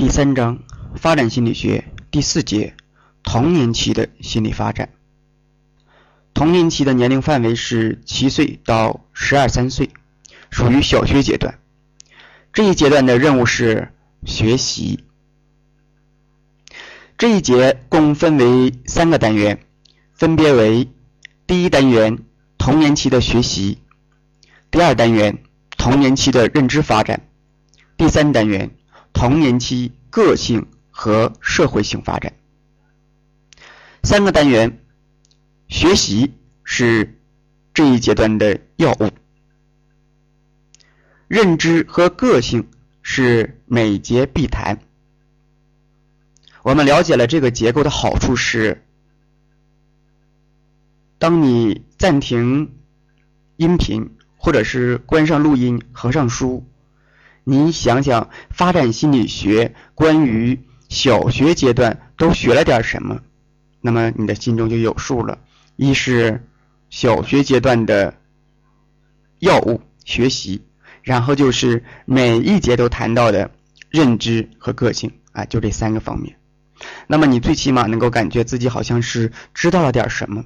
第三章发展心理学第四节童年期的心理发展。童年期的年龄范围是七岁到十二三岁，属于小学阶段。这一阶段的任务是学习。这一节共分为三个单元，分别为第一单元童年期的学习，第二单元童年期的认知发展，第三单元童年期个性和社会性发展。三个单元，学习是这一阶段的要务，认知和个性是每节必谈。我们了解了这个结构的好处是，当你暂停音频，或者是关上录音、合上书，你想想发展心理学关于小学阶段都学了点什么，那么你的心中就有数了。一是小学阶段的药物学习，然后就是每一节都谈到的认知和个性啊，就这三个方面。那么你最起码能够感觉自己好像是知道了点什么，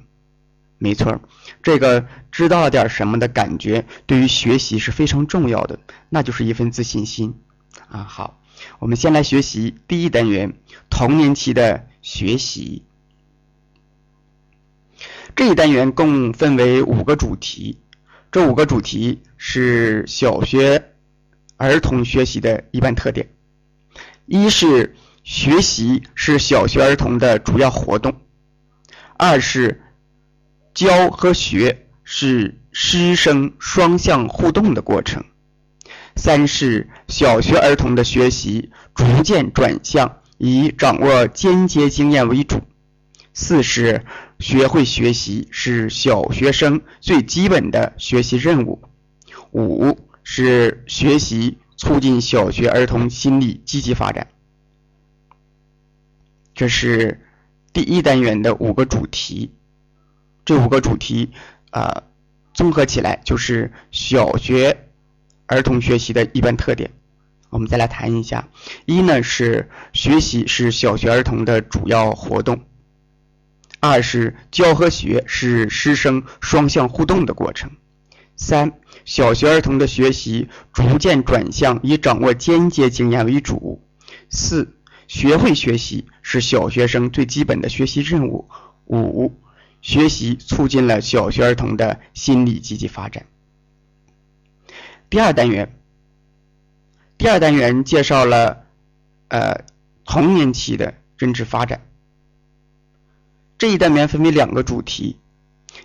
没错，这个知道了点什么的感觉对于学习是非常重要的，那就是一份自信心啊。好，我们先来学习第一单元童年期的学习。这一单元共分为五个主题，这五个主题是小学儿童学习的一般特点，一是。学习是小学儿童的主要活动。二是教和学是师生双向互动的过程。三是小学儿童的学习逐渐转向以掌握间接经验为主。四是学会学习是小学生最基本的学习任务。五是学习促进小学儿童心理积极发展。这是第一单元的五个主题，这五个主题啊，综合起来就是小学儿童学习的一般特点。我们再来谈一下：一呢是学习是小学儿童的主要活动；二是教和学是师生双向互动的过程；三，小学儿童的学习逐渐转向以掌握间接经验为主；四。学会学习是小学生最基本的学习任务。五、学习促进了小学儿童的心理积极发展。第二单元，第二单元介绍了呃童年期的认知发展。这一单元分为两个主题，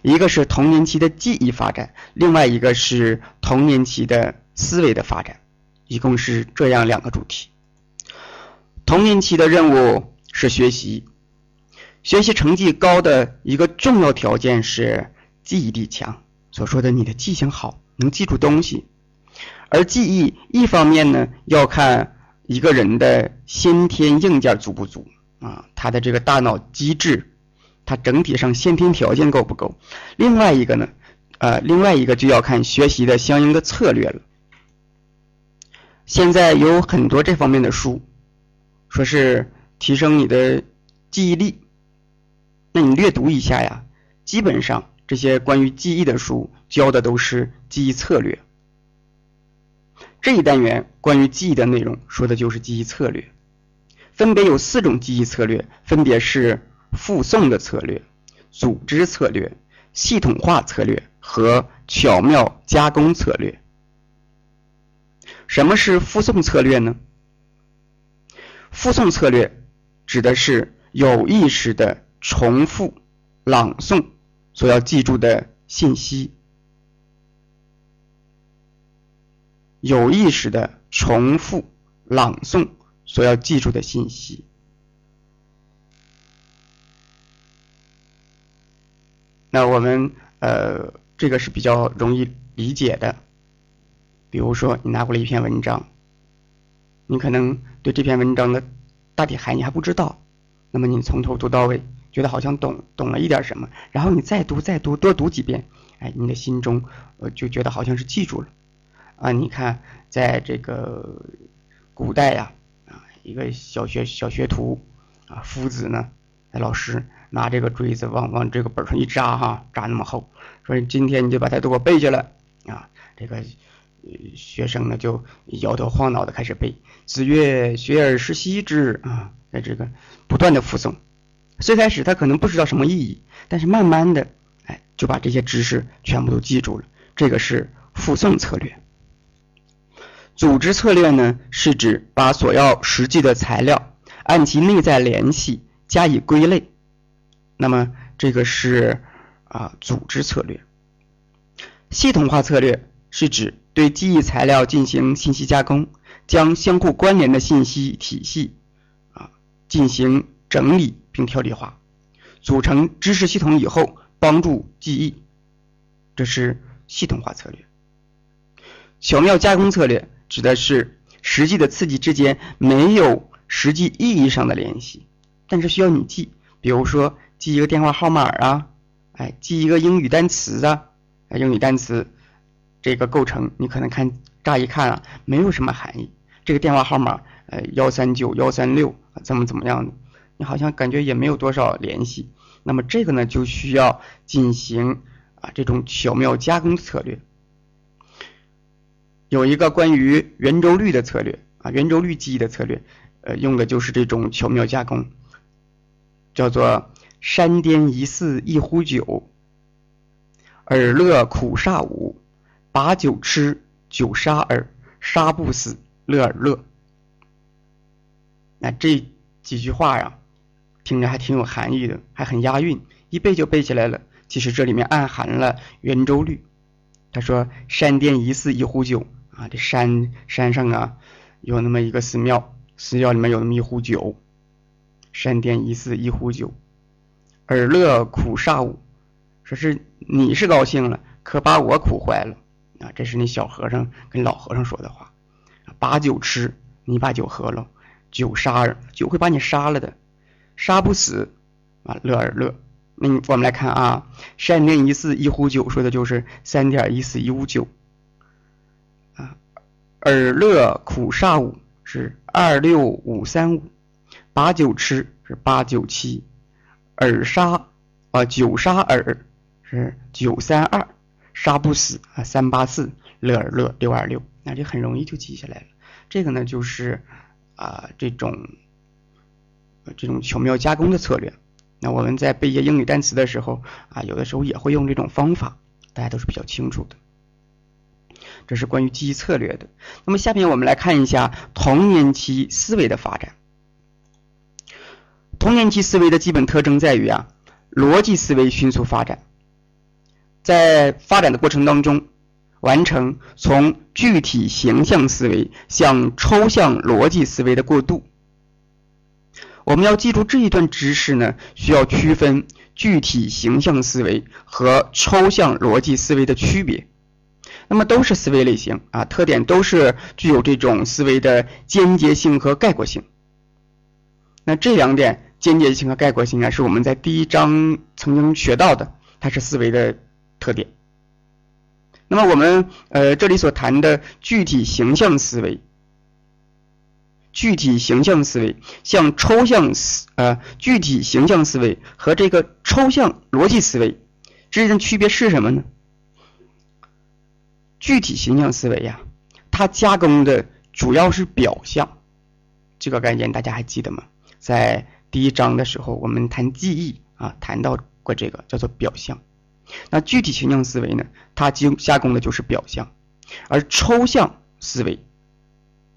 一个是童年期的记忆发展，另外一个是童年期的思维的发展，一共是这样两个主题。童年期的任务是学习，学习成绩高的一个重要条件是记忆力强。所说的你的记性好，能记住东西。而记忆一方面呢，要看一个人的先天硬件足不足啊，他的这个大脑机制，他整体上先天条件够不够。另外一个呢，呃，另外一个就要看学习的相应的策略了。现在有很多这方面的书。说是提升你的记忆力，那你略读一下呀。基本上这些关于记忆的书教的都是记忆策略。这一单元关于记忆的内容说的就是记忆策略，分别有四种记忆策略，分别是复诵的策略、组织策略、系统化策略和巧妙加工策略。什么是复诵策略呢？复诵策略指的是有意识的重复朗诵所要记住的信息，有意识的重复朗诵所要记住的信息。那我们呃，这个是比较容易理解的，比如说你拿过来一篇文章。你可能对这篇文章的大体含义还不知道，那么你从头读到尾，觉得好像懂懂了一点什么，然后你再读再读多读几遍，哎，你的心中呃就觉得好像是记住了，啊，你看在这个古代呀，啊，一个小学小学徒啊，夫子呢，老师拿这个锥子往往这个本上一扎哈，扎那么厚，说今天你就把它都给我背下来啊。这个学生呢就摇头晃脑的开始背。子曰：“学而时习之啊。”在这个不断的复诵。最开始他可能不知道什么意义，但是慢慢的，哎，就把这些知识全部都记住了。这个是复诵策略。组织策略呢，是指把所要实际的材料按其内在联系加以归类。那么这个是啊组织策略。系统化策略是指对记忆材料进行信息加工，将相互关联的信息体系啊进行整理并条理化，组成知识系统以后帮助记忆。这是系统化策略。巧妙加工策略。指的是实际的刺激之间没有实际意义上的联系，但是需要你记，比如说记一个电话号码啊，哎，记一个英语单词啊，英语单词这个构成你可能看乍一看啊没有什么含义，这个电话号码呃幺三九幺三六怎么怎么样的，你好像感觉也没有多少联系，那么这个呢就需要进行啊这种巧妙加工策略。有一个关于圆周率的策略啊，圆周率记忆的策略，呃，用的就是这种巧妙加工，叫做山巅一寺一壶酒，尔乐苦煞无，把酒吃酒杀耳，杀不死乐尔乐。那这几句话呀，听着还挺有含义的，还很押韵，一背就背起来了。其实这里面暗含了圆周率。他说：“山巅一寺一壶酒。”啊，这山山上啊，有那么一个寺庙，寺庙里面有那么一壶酒。山巅一寺一壶酒，尔乐苦煞吾。说是你是高兴了，可把我苦坏了。啊，这是那小和尚跟老和尚说的话。把酒吃，你把酒喝了，酒杀人，酒会把你杀了的，杀不死。啊，乐而乐。那我们来看啊，山巅一四一壶酒，说的就是三点一四一五九。尔乐苦煞五是二六五三五，把酒吃是八九七，尔杀啊九杀尔是九三二，杀不死啊三八四，乐而乐六二六，那这很容易就记下来了。这个呢就是啊这种这种巧妙加工的策略。那我们在背一些英语单词的时候啊，有的时候也会用这种方法，大家都是比较清楚的。这是关于记忆策略的。那么下面我们来看一下童年期思维的发展。童年期思维的基本特征在于啊，逻辑思维迅速发展，在发展的过程当中，完成从具体形象思维向抽象逻辑思维的过渡。我们要记住这一段知识呢，需要区分具体形象思维和抽象逻辑思维的区别。那么都是思维类型啊，特点都是具有这种思维的间接性和概括性。那这两点间接性和概括性啊，是我们在第一章曾经学到的，它是思维的特点。那么我们呃这里所谈的具体形象思维，具体形象思维向抽象思呃具体形象思维和这个抽象逻辑思维之间的区别是什么呢？具体形象思维呀，它加工的主要是表象，这个概念大家还记得吗？在第一章的时候，我们谈记忆啊，谈到过这个叫做表象。那具体形象思维呢，它加加工的就是表象，而抽象思维，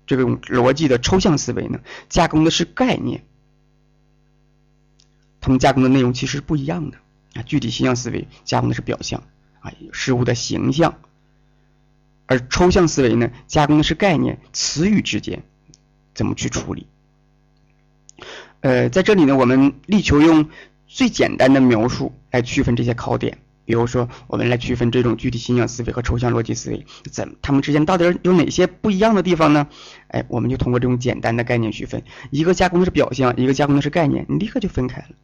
这种逻辑的抽象思维呢，加工的是概念。他们加工的内容其实是不一样的啊。具体形象思维加工的是表象啊，事物的形象。而抽象思维呢，加工的是概念、词语之间怎么去处理。呃，在这里呢，我们力求用最简单的描述来区分这些考点。比如说，我们来区分这种具体形象思维和抽象逻辑思维，怎它们之间到底有哪些不一样的地方呢？哎，我们就通过这种简单的概念区分，一个加工的是表象，一个加工的是概念，你立刻就分开了。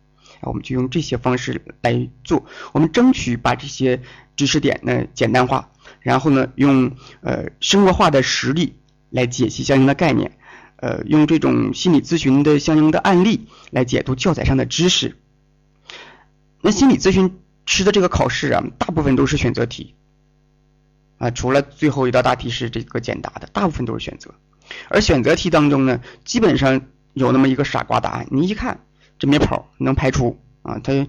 啊，我们就用这些方式来做，我们争取把这些知识点呢简单化。然后呢，用呃生活化的实例来解析相应的概念，呃，用这种心理咨询的相应的案例来解读教材上的知识。那心理咨询吃的这个考试啊，大部分都是选择题啊，除了最后一道大题是这个简答的，大部分都是选择。而选择题当中呢，基本上有那么一个傻瓜答案，你一看这没跑，能排除啊，它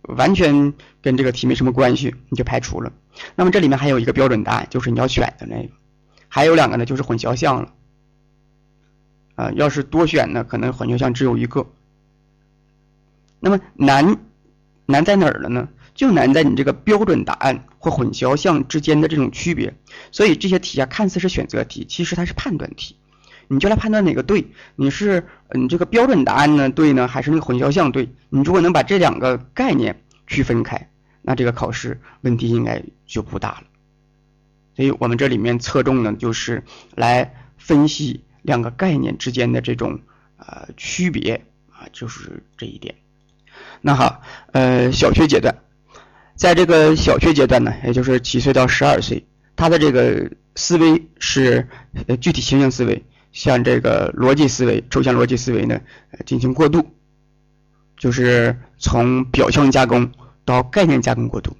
完全跟这个题没什么关系，你就排除了。那么这里面还有一个标准答案，就是你要选的那个，还有两个呢，就是混淆项了。啊，要是多选呢，可能混淆项只有一个。那么难难在哪儿了呢？就难在你这个标准答案或混淆项之间的这种区别。所以这些题啊，看似是选择题，其实它是判断题。你就来判断哪个对，你是你这个标准答案呢对呢，还是那个混淆项对？你如果能把这两个概念区分开，那这个考试问题应该就不大了。所以我们这里面侧重呢，就是来分析。两个概念之间的这种呃区别啊，就是这一点。那好，呃，小学阶段，在这个小学阶段呢，也就是七岁到十二岁，他的这个思维是呃具体形象思维，像这个逻辑思维、抽象逻辑思维呢进行过渡，就是从表象加工到概念加工过渡。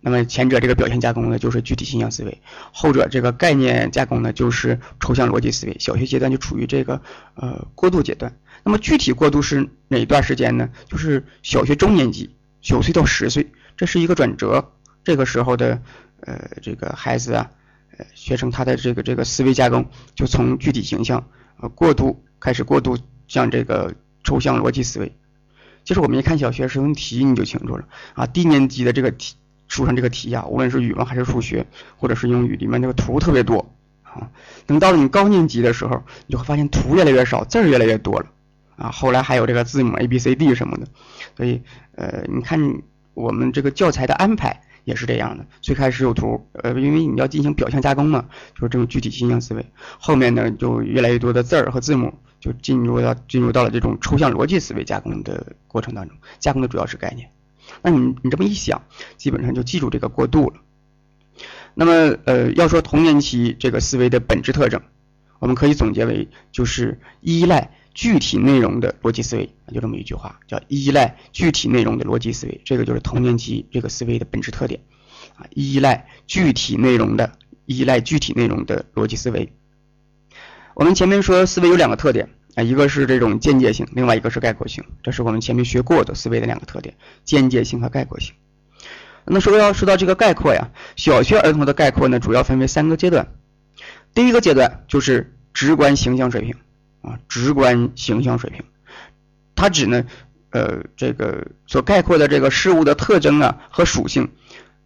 那么前者这个表现加工呢，就是具体形象思维；后者这个概念加工呢，就是抽象逻辑思维。小学阶段就处于这个呃过渡阶段。那么具体过渡是哪段时间呢？就是小学中年级，九岁到十岁，这是一个转折。这个时候的呃这个孩子啊，呃学生他的这个这个思维加工就从具体形象呃过渡开始过渡向这个抽象逻辑思维。其实我们一看小学生题你就清楚了啊，低年级的这个题。书上这个题呀，无论是语文还是数学，或者是英语，里面那个图特别多啊。等到了你高年级的时候，你就会发现图越来越少，字儿越来越多了啊。后来还有这个字母 A B C D 什么的，所以呃，你看我们这个教材的安排也是这样的。最开始有图，呃，因为你要进行表象加工嘛，就是这种具体形象思维。后面呢，就越来越多的字儿和字母，就进入到进入到了这种抽象逻辑思维加工的过程当中，加工的主要是概念。那你你这么一想，基本上就记住这个过渡了。那么，呃，要说童年期这个思维的本质特征，我们可以总结为就是依赖具体内容的逻辑思维，就这么一句话，叫依赖具体内容的逻辑思维，这个就是童年期这个思维的本质特点啊，依赖具体内容的依赖具体内容的逻辑思维。我们前面说思维有两个特点。啊，一个是这种间接性，另外一个是概括性，这是我们前面学过的思维的两个特点：间接性和概括性。那说要说到这个概括呀，小学儿童的概括呢，主要分为三个阶段。第一个阶段就是直观形象水平啊，直观形象水平，它指呢，呃，这个所概括的这个事物的特征啊和属性，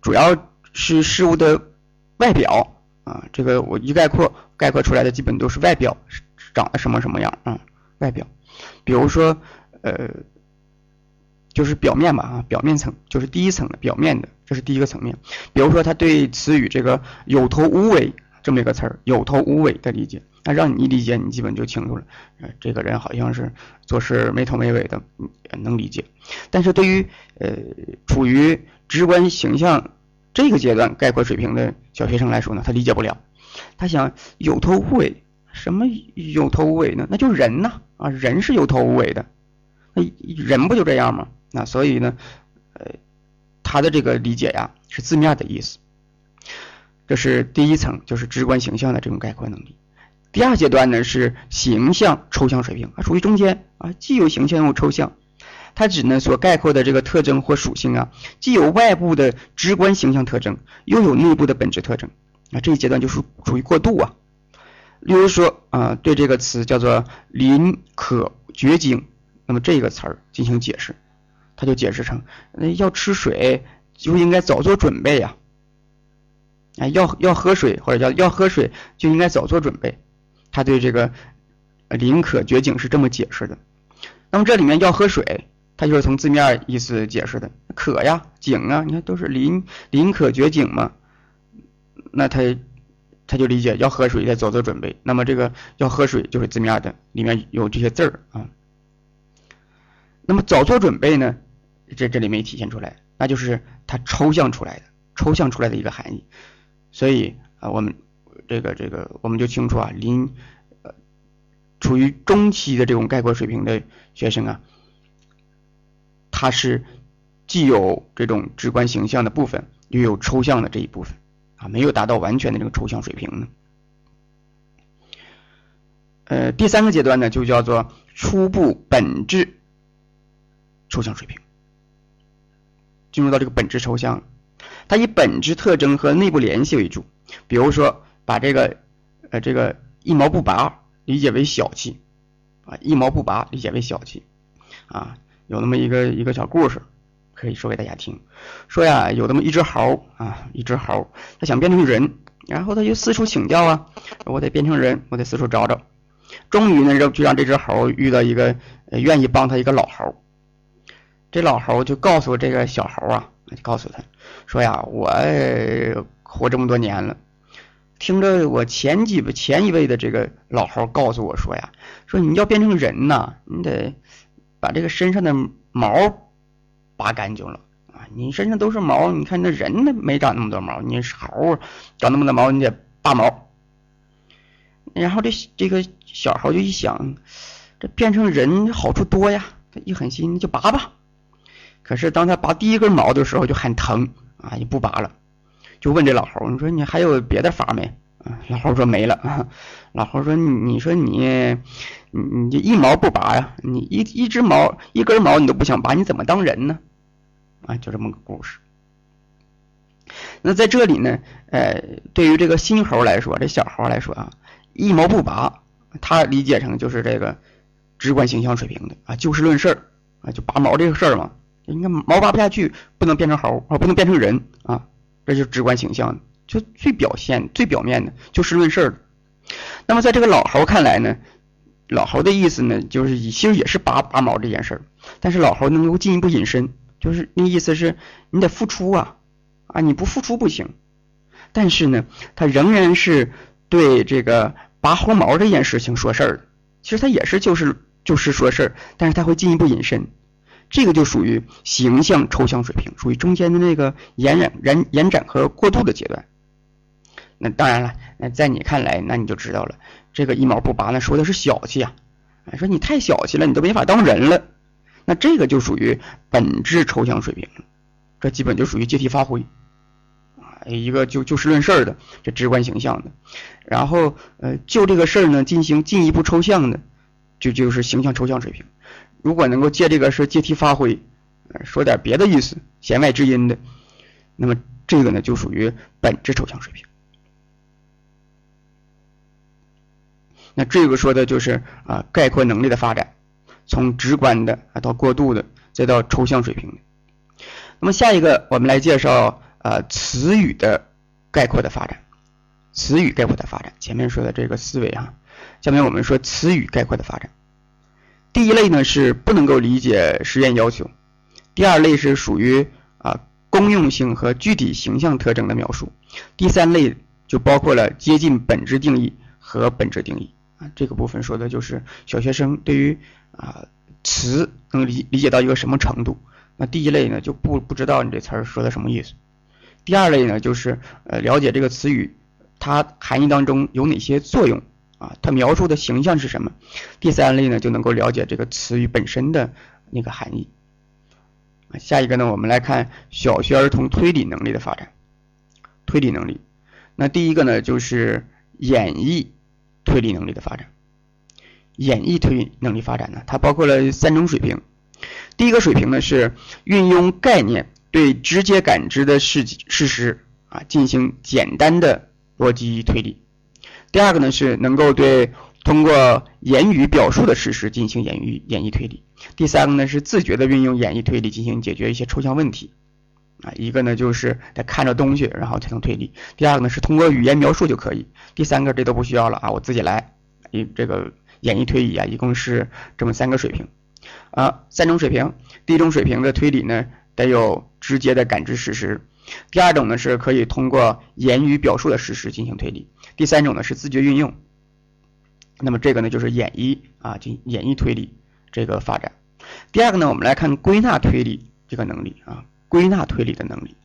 主要是事物的外表啊，这个我一概括概括出来的基本都是外表。长得什么什么样啊？外表，比如说，呃，就是表面吧啊，表面层就是第一层的表面的，这是第一个层面。比如说，他对词语这个“有头无尾”这么一个词儿，“有头无尾”的理解，那让你一理解，你基本就清楚了。呃，这个人好像是做事没头没尾的，能理解。但是对于呃处于直观形象这个阶段概括水平的小学生来说呢，他理解不了。他想有头无尾。什么有头无尾呢？那就人呐啊，人是有头无尾的，那人不就这样吗？那所以呢，呃，他的这个理解呀是字面的意思。这是第一层，就是直观形象的这种概括能力。第二阶段呢是形象抽象水平，啊，属于中间啊，既有形象又抽象。它指呢所概括的这个特征或属性啊，既有外部的直观形象特征，又有内部的本质特征。啊，这一阶段就是属于过渡啊。例如说啊，对这个词叫做“临渴绝经”，那么这个词儿进行解释，他就解释成：那要吃水就应该早做准备呀。啊，要要喝水或者叫要喝水就应该早做准备。他对这个“临渴绝经”是这么解释的。那么这里面要喝水，他就是从字面意思解释的，渴呀，井啊，你看都是临临渴绝井嘛，那他。他就理解要喝水得早做准备，那么这个要喝水就是字面的，里面有这些字儿啊。那么早做准备呢，这这里没体现出来，那就是它抽象出来的，抽象出来的一个含义。所以啊，我们这个这个我们就清楚啊，临呃处于中期的这种概括水平的学生啊，他是既有这种直观形象的部分，又有抽象的这一部分啊，没有达到完全的这个抽象水平呢。呃，第三个阶段呢，就叫做初步本质抽象水平，进入到这个本质抽象，它以本质特征和内部联系为主，比如说把这个呃这个一毛不拔理解为小气啊，一毛不拔理解为小气啊，有那么一个一个小故事可以说给大家听，说呀有那么一只猴啊，一只猴，它想变成人，然后它就四处请教啊，我得变成人，我得四处找找。终于呢，就就让这只猴遇到一个愿意帮他一个老猴。这老猴就告诉这个小猴啊，就告诉他说呀：“我活这么多年了，听着我前几前一位的这个老猴告诉我说呀，说你要变成人呐，你得把这个身上的毛拔干净了啊！你身上都是毛，你看那人那没长那么多毛，你是猴长那么多毛，你得拔毛。”然后这这个小猴就一想，这变成人好处多呀，他一狠心就拔吧。可是当他拔第一根毛的时候就很疼啊，也不拔了，就问这老猴：“你说你还有别的法没？”啊，老猴说没了。老猴说：“你你说你你你这一毛不拔呀？你一一只毛一根毛你都不想拔，你怎么当人呢？”啊，就这么个故事。那在这里呢，呃，对于这个新猴来说，这小猴来说啊。一毛不拔，他理解成就是这个直观形象水平的啊，就事论事儿啊，就拔毛这个事儿嘛。你看毛拔不下去，不能变成猴啊，不能变成人啊，这就是直观形象，就最表现、最表面的，就事论事儿。那么在这个老猴看来呢，老猴的意思呢，就是其实也是拔拔毛这件事儿，但是老猴能够进一步引申，就是那意思是你得付出啊啊，你不付出不行。但是呢，他仍然是对这个。拔猴毛这件事情说事儿，其实他也是就是就是说事儿，但是他会进一步引申，这个就属于形象抽象水平，属于中间的那个延展、延延展和过渡的阶段。那当然了，那在你看来，那你就知道了，这个一毛不拔，那说的是小气啊，说你太小气了，你都没法当人了。那这个就属于本质抽象水平，这基本就属于借题发挥。啊一个就就事论事的，这直观形象的，然后呃就这个事儿呢进行进一步抽象的，就就是形象抽象水平。如果能够借这个事借题发挥，说点别的意思，弦外之音的，那么这个呢就属于本质抽象水平。那这个说的就是啊概括能力的发展，从直观的啊到过渡的，再到抽象水平的。那么下一个我们来介绍。呃，词语的概括的发展，词语概括的发展，前面说的这个思维啊，下面我们说词语概括的发展。第一类呢是不能够理解实验要求，第二类是属于啊公用性和具体形象特征的描述，第三类就包括了接近本质定义和本质定义啊。这个部分说的就是小学生对于啊词能理理解到一个什么程度。那第一类呢就不不知道你这词儿说的什么意思。第二类呢，就是呃了解这个词语，它含义当中有哪些作用啊？它描述的形象是什么？第三类呢，就能够了解这个词语本身的那个含义。啊，下一个呢，我们来看小学儿童推理能力的发展。推理能力，那第一个呢，就是演绎推理能力的发展。演绎推理能力发展呢，它包括了三种水平。第一个水平呢，是运用概念。对直接感知的事事实啊进行简单的逻辑推理。第二个呢是能够对通过言语表述的事实进行演绎演绎推理。第三个呢是自觉的运用演绎推理进行解决一些抽象问题。啊，一个呢就是得看着东西然后才能推理。第二个呢是通过语言描述就可以。第三个这都不需要了啊，我自己来。一这个演绎推理啊，一共是这么三个水平。啊，三种水平。第一种水平的推理呢。得有直接的感知事实，第二种呢是可以通过言语表述的事实进行推理，第三种呢是自觉运用。那么这个呢就是演绎啊，进演绎推理这个发展。第二个呢，我们来看归纳推理这个能力啊，归纳推理的能力。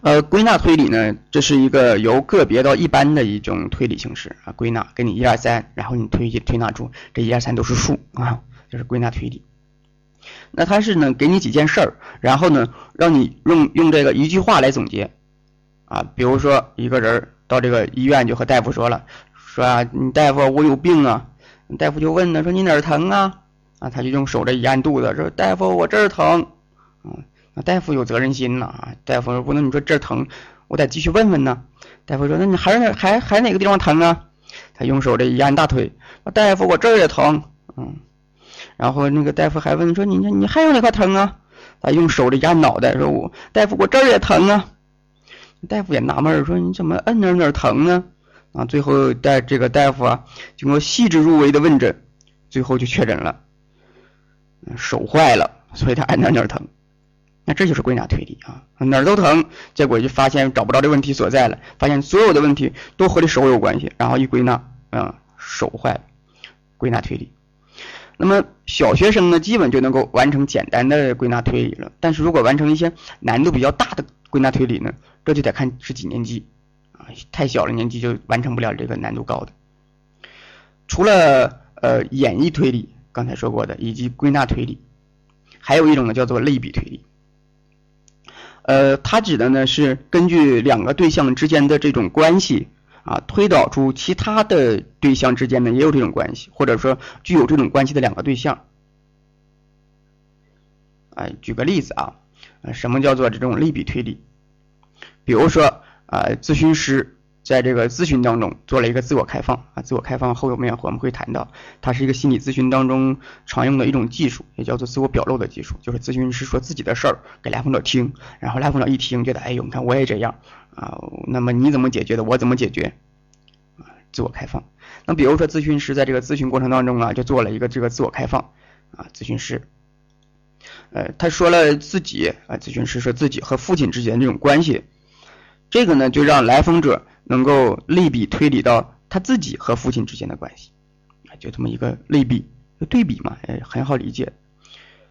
呃，归纳推理呢，这是一个由个别到一般的一种推理形式啊。归纳，给你一二三，然后你推推纳出这一二三都是数啊，就是归纳推理。那它是呢，给你几件事儿，然后呢，让你用用这个一句话来总结啊。比如说，一个人到这个医院就和大夫说了，说啊，你大夫我有病啊。大夫就问呢，说你哪儿疼啊？啊，他就用手这一按肚子，说大夫我这儿疼。嗯，那大夫有责任心呐啊。大夫说不能你说这儿疼，我得继续问问呢。大夫说那你还是还还哪个地方疼啊？他用手这一按大腿，大夫我这儿也疼。嗯。然后那个大夫还问说：“你你还有哪块疼啊？”他用手里压脑袋说：“我大夫，我这儿也疼啊。”大夫也纳闷说：“你怎么摁哪哪疼呢？”啊，最后带这个大夫啊，经过细致入微的问诊，最后就确诊了，手坏了，所以他按哪哪疼。那这就是归纳推理啊，哪儿都疼，结果就发现找不着这问题所在了，发现所有的问题都和这手有关系，然后一归纳，嗯，手坏了，归纳推理。那么小学生呢，基本就能够完成简单的归纳推理了。但是如果完成一些难度比较大的归纳推理呢，这就得看是几年级啊，太小了年纪就完成不了这个难度高的。除了呃演绎推理，刚才说过的，以及归纳推理，还有一种呢叫做类比推理。呃，它指的呢是根据两个对象之间的这种关系。啊，推导出其他的对象之间呢也有这种关系，或者说具有这种关系的两个对象。哎，举个例子啊，什么叫做这种类比推理？比如说啊，咨询师在这个咨询当中做了一个自我开放啊，自我开放后面我们会谈到，它是一个心理咨询当中常用的一种技术，也叫做自我表露的技术，就是咨询师说自己的事儿给来访者听，然后来访者一听觉得，哎呦，你看我也这样。啊，那么你怎么解决的？我怎么解决？啊，自我开放。那比如说，咨询师在这个咨询过程当中啊，就做了一个这个自我开放。啊，咨询师，呃，他说了自己啊，咨询师说自己和父亲之间这种关系，这个呢，就让来访者能够类比推理到他自己和父亲之间的关系。啊，就这么一个类比，就对比嘛，哎，很好理解。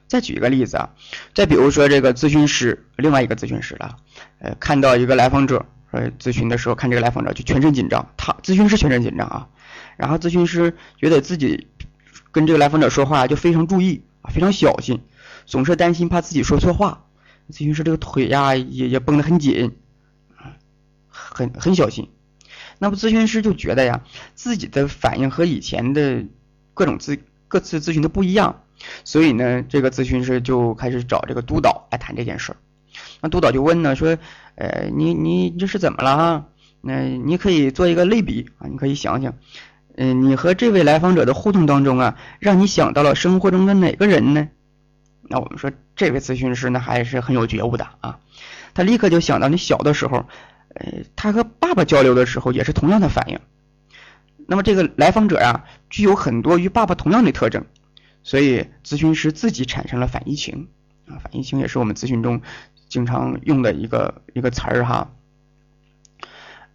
再举一个例子啊，再比如说这个咨询师，另外一个咨询师了，呃，看到一个来访者，呃，咨询的时候看这个来访者就全身紧张，他咨询师全身紧张啊，然后咨询师觉得自己跟这个来访者说话就非常注意啊，非常小心，总是担心怕自己说错话，咨询师这个腿呀也也绷得很紧，很很小心，那么咨询师就觉得呀，自己的反应和以前的各种咨各次咨询都不一样。所以呢，这个咨询师就开始找这个督导来谈这件事儿。那督导就问呢，说，呃，你你这是怎么了哈？那你可以做一个类比啊，你可以想想，嗯，你和这位来访者的互动当中啊，让你想到了生活中的哪个人呢？那我们说，这位咨询师呢还是很有觉悟的啊，他立刻就想到你小的时候，呃，他和爸爸交流的时候也是同样的反应。那么这个来访者啊，具有很多与爸爸同样的特征。所以咨询师自己产生了反移情啊，反移情也是我们咨询中经常用的一个一个词儿哈。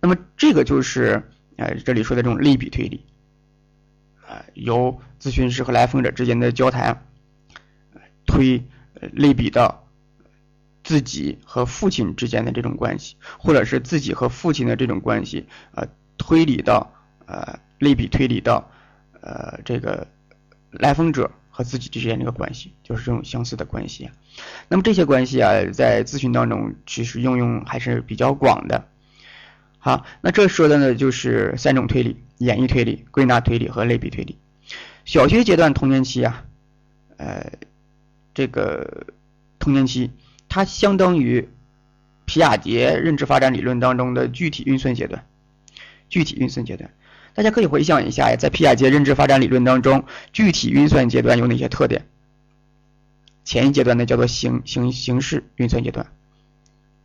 那么这个就是呃这里说的这种类比推理啊，由咨询师和来访者之间的交谈推类比到自己和父亲之间的这种关系，或者是自己和父亲的这种关系啊，推理到呃类比推理到呃这个来访者。和自己之间这个关系，就是这种相似的关系。那么这些关系啊，在咨询当中其实应用还是比较广的。好，那这说的呢就是三种推理：演绎推理、归纳推理和类比推理。小学阶段童年期啊，呃，这个童年期它相当于皮亚杰认知发展理论当中的具体运算阶段。具体运算阶段。大家可以回想一下呀，在皮亚杰认知发展理论当中，具体运算阶段有哪些特点？前一阶段呢叫做形形形式运算阶段，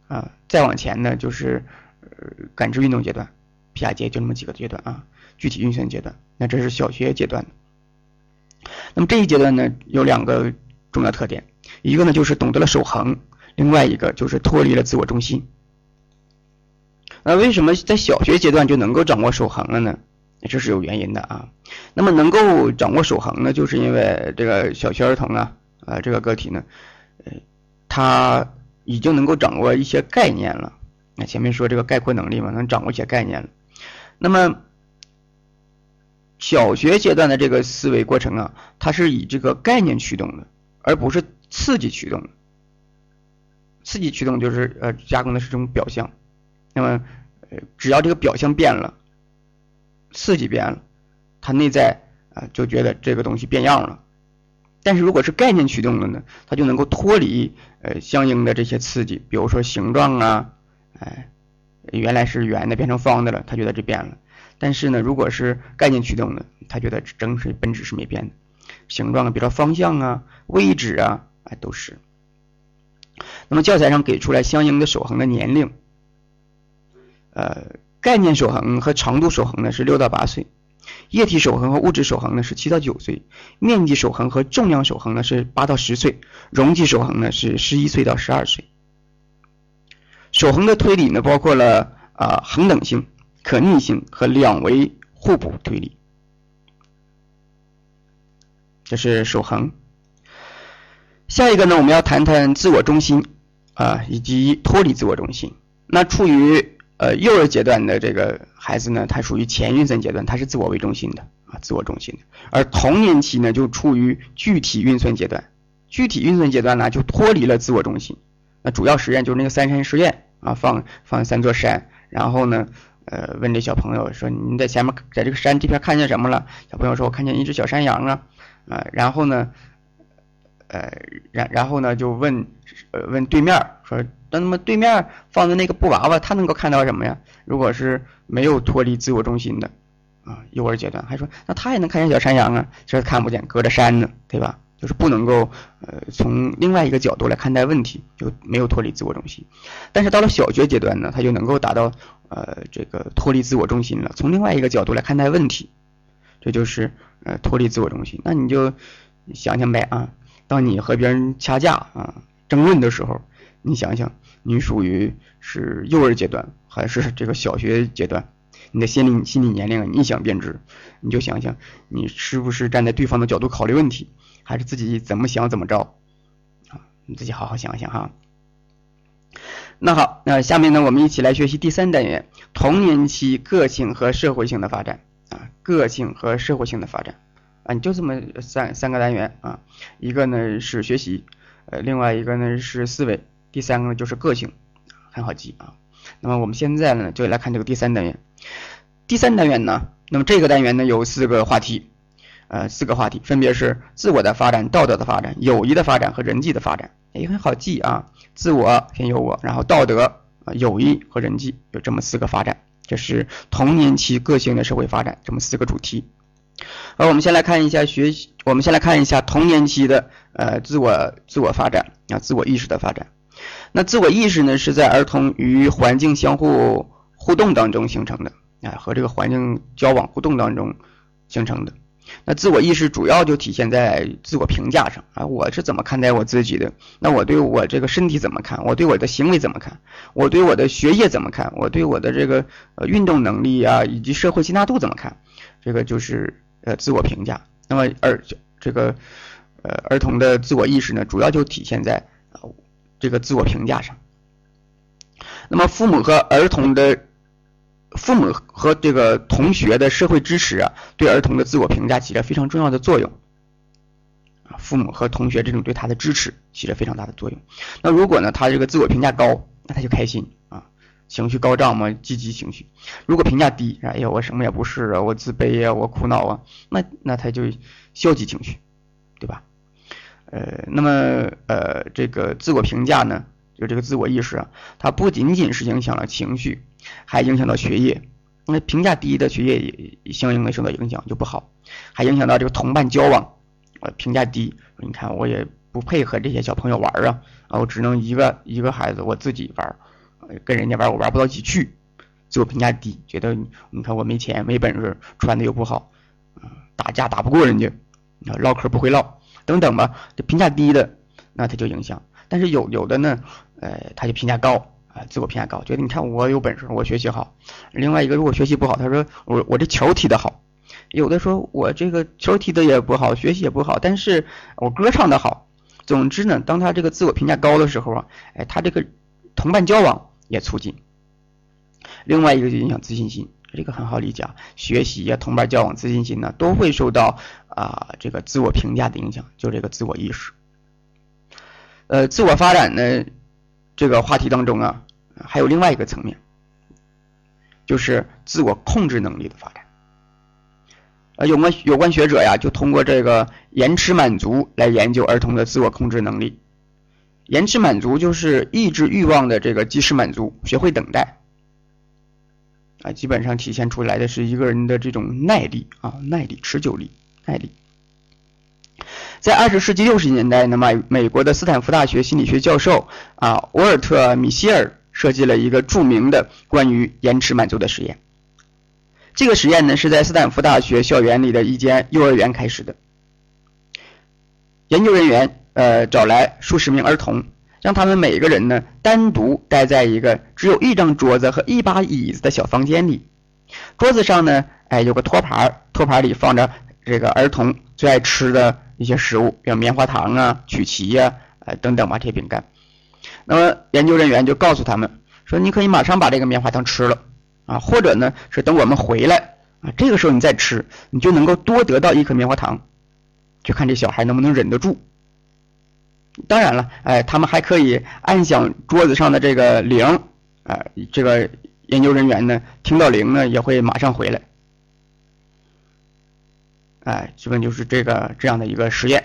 啊，再往前呢就是呃感知运动阶段，皮亚杰就那么几个阶段啊。具体运算阶段，那这是小学阶段。那么这一阶段呢有两个重要特点，一个呢就是懂得了守恒，另外一个就是脱离了自我中心。那为什么在小学阶段就能够掌握守恒了呢？这是有原因的啊，那么能够掌握守恒呢，就是因为这个小学儿童啊，啊这个个体呢，呃，他已经能够掌握一些概念了。那前面说这个概括能力嘛，能掌握一些概念了。那么小学阶段的这个思维过程啊，它是以这个概念驱动的，而不是刺激驱动的。刺激驱动就是呃加工的是这种表象，那么呃只要这个表象变了，刺激变了，它内在啊就觉得这个东西变样了。但是如果是概念驱动的呢，它就能够脱离呃相应的这些刺激，比如说形状啊，哎原来是圆的变成方的了，他觉得这变了。但是呢，如果是概念驱动的，他觉得整是本质是没变的，形状啊，比如说方向啊、位置啊，哎都是。那么教材上给出来相应的守恒的年龄，呃，概念守恒和长度守恒呢是六到八岁，液体守恒和物质守恒呢是七到九岁，面积守恒和重量守恒呢是八到十岁，容积守恒呢是十一岁到十二岁。守恒的推理呢包括了啊恒等性、可逆性和两维互补推理，这是守恒。下一个呢，我们要谈谈自我中心。啊，以及脱离自我中心。那处于呃幼儿阶段的这个孩子呢，他属于前运算阶段，他是自我为中心的啊，自我中心的。而童年期呢，就处于具体运算阶段，具体运算阶段呢，就脱离了自我中心。那主要实验就是那个三山实验啊，放放三座山，然后呢，呃，问这小朋友说你在前面在这个山这边看见什么了？小朋友说我看见一只小山羊啊，啊，然后呢？呃，然然后呢，就问，呃，问对面说，那么对面放的那个布娃娃，他能够看到什么呀？如果是没有脱离自我中心的，啊，幼儿阶段，还说，那他也能看见小山羊啊？这看不见，隔着山呢，对吧？就是不能够，呃，从另外一个角度来看待问题，就没有脱离自我中心。但是到了小学阶段呢，他就能够达到，呃，这个脱离自我中心了，从另外一个角度来看待问题，这就是，呃，脱离自我中心。那你就想想呗啊。当你和别人掐架啊、争论的时候，你想想，你属于是幼儿阶段还是这个小学阶段？你的心理心理年龄，你想变知，你就想想，你是不是站在对方的角度考虑问题，还是自己怎么想怎么着？啊，你自己好好想想哈。那好，那下面呢，我们一起来学习第三单元：童年期个性和社会性的发展啊，个性和社会性的发展。啊，你就这么三三个单元啊，一个呢是学习，呃，另外一个呢是思维，第三个呢就是个性，很好记啊。那么我们现在呢就来看这个第三单元。第三单元呢，那么这个单元呢有四个话题，呃，四个话题分别是自我的发展、道德的发展、友谊的发展和人际的发展，也很好记啊。自我先有我，然后道德啊、友谊和人际有这么四个发展，这是童年期个性的社会发展这么四个主题。呃，我们先来看一下学习，我们先来看一下童年期的呃自我自我发展啊，自我意识的发展。那自我意识呢，是在儿童与环境相互互动当中形成的啊，和这个环境交往互动当中形成的。那自我意识主要就体现在自我评价上啊，我是怎么看待我自己的？那我对我这个身体怎么看？我对我的行为怎么看？我对我的学业怎么看？我对我的这个呃运动能力啊，以及社会接纳度怎么看？这个就是。呃，自我评价。那么儿这个呃儿童的自我意识呢，主要就体现在啊这个自我评价上。那么父母和儿童的父母和这个同学的社会支持啊，对儿童的自我评价起着非常重要的作用。啊，父母和同学这种对他的支持起着非常大的作用。那如果呢，他这个自我评价高，那他就开心。情绪高涨嘛，积极情绪。如果评价低，哎呀，我什么也不是啊，我自卑啊，我苦恼啊，那那他就消极情绪，对吧？呃，那么呃，这个自我评价呢，就这个自我意识啊，它不仅仅是影响了情绪，还影响到学业。那评价低的学业也相应的受到影响，就不好，还影响到这个同伴交往。呃，评价低，你看我也不配合这些小朋友玩啊，啊，我只能一个一个孩子我自己玩。跟人家玩我玩不到一起去，自我评价低，觉得你看我没钱没本事，穿的又不好，打架打不过人家，唠嗑不会唠，等等吧，这评价低的，那他就影响。但是有有的呢，呃，他就评价高啊，自我评价高，觉得你看我有本事，我学习好。另外一个如果学习不好，他说我我这球踢得好，有的说我这个球踢的也不好，学习也不好，但是我歌唱的好，总之呢，当他这个自我评价高的时候啊，哎，他这个同伴交往也促进。另外一个就影响自信心，这个很好理解啊，学习呀、同伴交往、自信心呢，都会受到啊这个自我评价的影响，就这个自我意识。呃，自我发展呢，这个话题当中啊，还有另外一个层面，就是自我控制能力的发展。呃，有关有关学者呀，就通过这个延迟满足来研究儿童的自我控制能力。延迟满足就是抑制欲望的这个及时满足，学会等待。啊，基本上体现出来的是一个人的这种耐力啊，耐力、持久力、耐力。在二十世纪六十年代，那么美国的斯坦福大学心理学教授啊，沃尔特·米歇尔设计了一个著名的关于延迟满足的实验。这个实验呢，是在斯坦福大学校园里的一间幼儿园开始的。研究人员呃找来数十名儿童，让他们每个人呢单独待在一个只有一张桌子和一把椅子的小房间里。桌子上呢，哎有个托盘，托盘里放着这个儿童最爱吃的一些食物，比如棉花糖啊、曲奇呀、呃等等吧这些饼干。那么研究人员就告诉他们说：“你可以马上把这个棉花糖吃了。”啊，或者呢是等我们回来啊，这个时候你再吃，你就能够多得到一颗棉花糖，就看这小孩能不能忍得住。当然了，哎，他们还可以按响桌子上的这个铃，啊，这个研究人员呢听到铃呢也会马上回来。哎，基本就是这个这样的一个实验，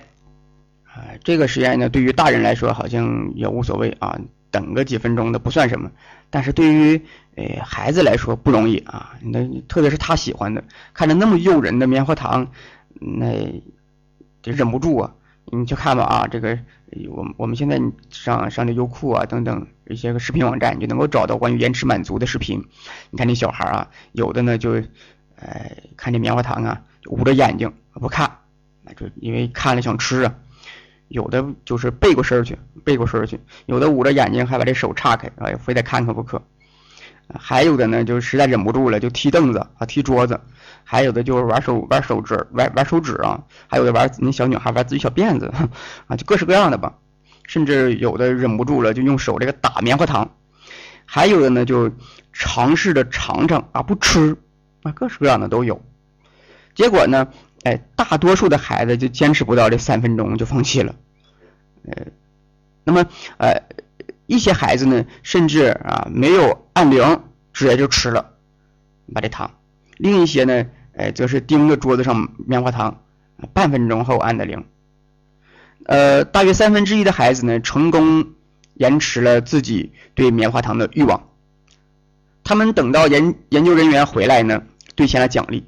哎，这个实验呢对于大人来说好像也无所谓啊。等个几分钟的不算什么，但是对于诶孩子来说不容易啊。那特别是他喜欢的，看着那么诱人的棉花糖，那就忍不住啊。你去看吧啊，这个我我们现在上上这优酷啊等等一些个视频网站，你就能够找到关于延迟满足的视频。你看那小孩啊，有的呢就呃看这棉花糖啊，捂着眼睛不看，那就因为看了想吃啊。有的就是背过身去，背过身去；有的捂着眼睛，还把这手岔开，哎，非得看看不可。还有的呢，就实在忍不住了，就踢凳子啊，踢桌子；还有的就是玩手玩手指，玩玩手指啊；还有的玩那小女孩玩自己小辫子啊，就各式各样的吧。甚至有的忍不住了，就用手这个打棉花糖；还有的呢，就尝试着尝尝啊，不吃啊，各式各样的都有。结果呢？哎，大多数的孩子就坚持不到这三分钟就放弃了，呃，那么呃一些孩子呢，甚至啊没有按铃，直接就吃了，把这糖；另一些呢，哎则是盯着桌子上棉花糖，半分钟后按的铃。呃，大约三分之一的孩子呢，成功延迟了自己对棉花糖的欲望。他们等到研研究人员回来呢，兑现了奖励。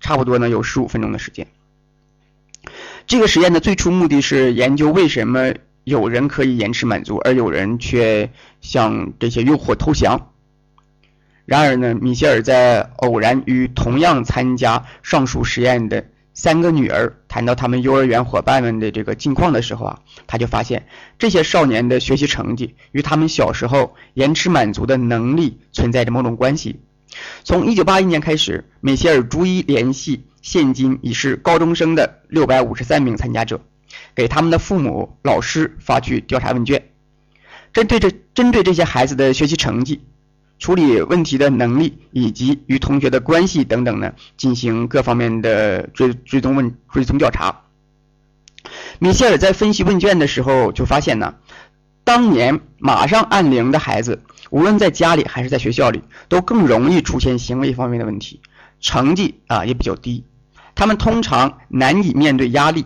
差不多呢，有十五分钟的时间。这个实验的最初目的是研究为什么有人可以延迟满足，而有人却向这些诱惑投降。然而呢，米歇尔在偶然与同样参加上述实验的三个女儿谈到他们幼儿园伙伴们的这个近况的时候啊，他就发现这些少年的学习成绩与他们小时候延迟满足的能力存在着某种关系。从1981年开始，米歇尔逐一联系现今已是高中生的653名参加者，给他们的父母、老师发去调查问卷，针对这针对这些孩子的学习成绩、处理问题的能力以及与同学的关系等等呢，进行各方面的追追踪问追踪调查。米歇尔在分析问卷的时候就发现呢，当年马上按铃的孩子。无论在家里还是在学校里，都更容易出现行为方面的问题，成绩啊也比较低。他们通常难以面对压力，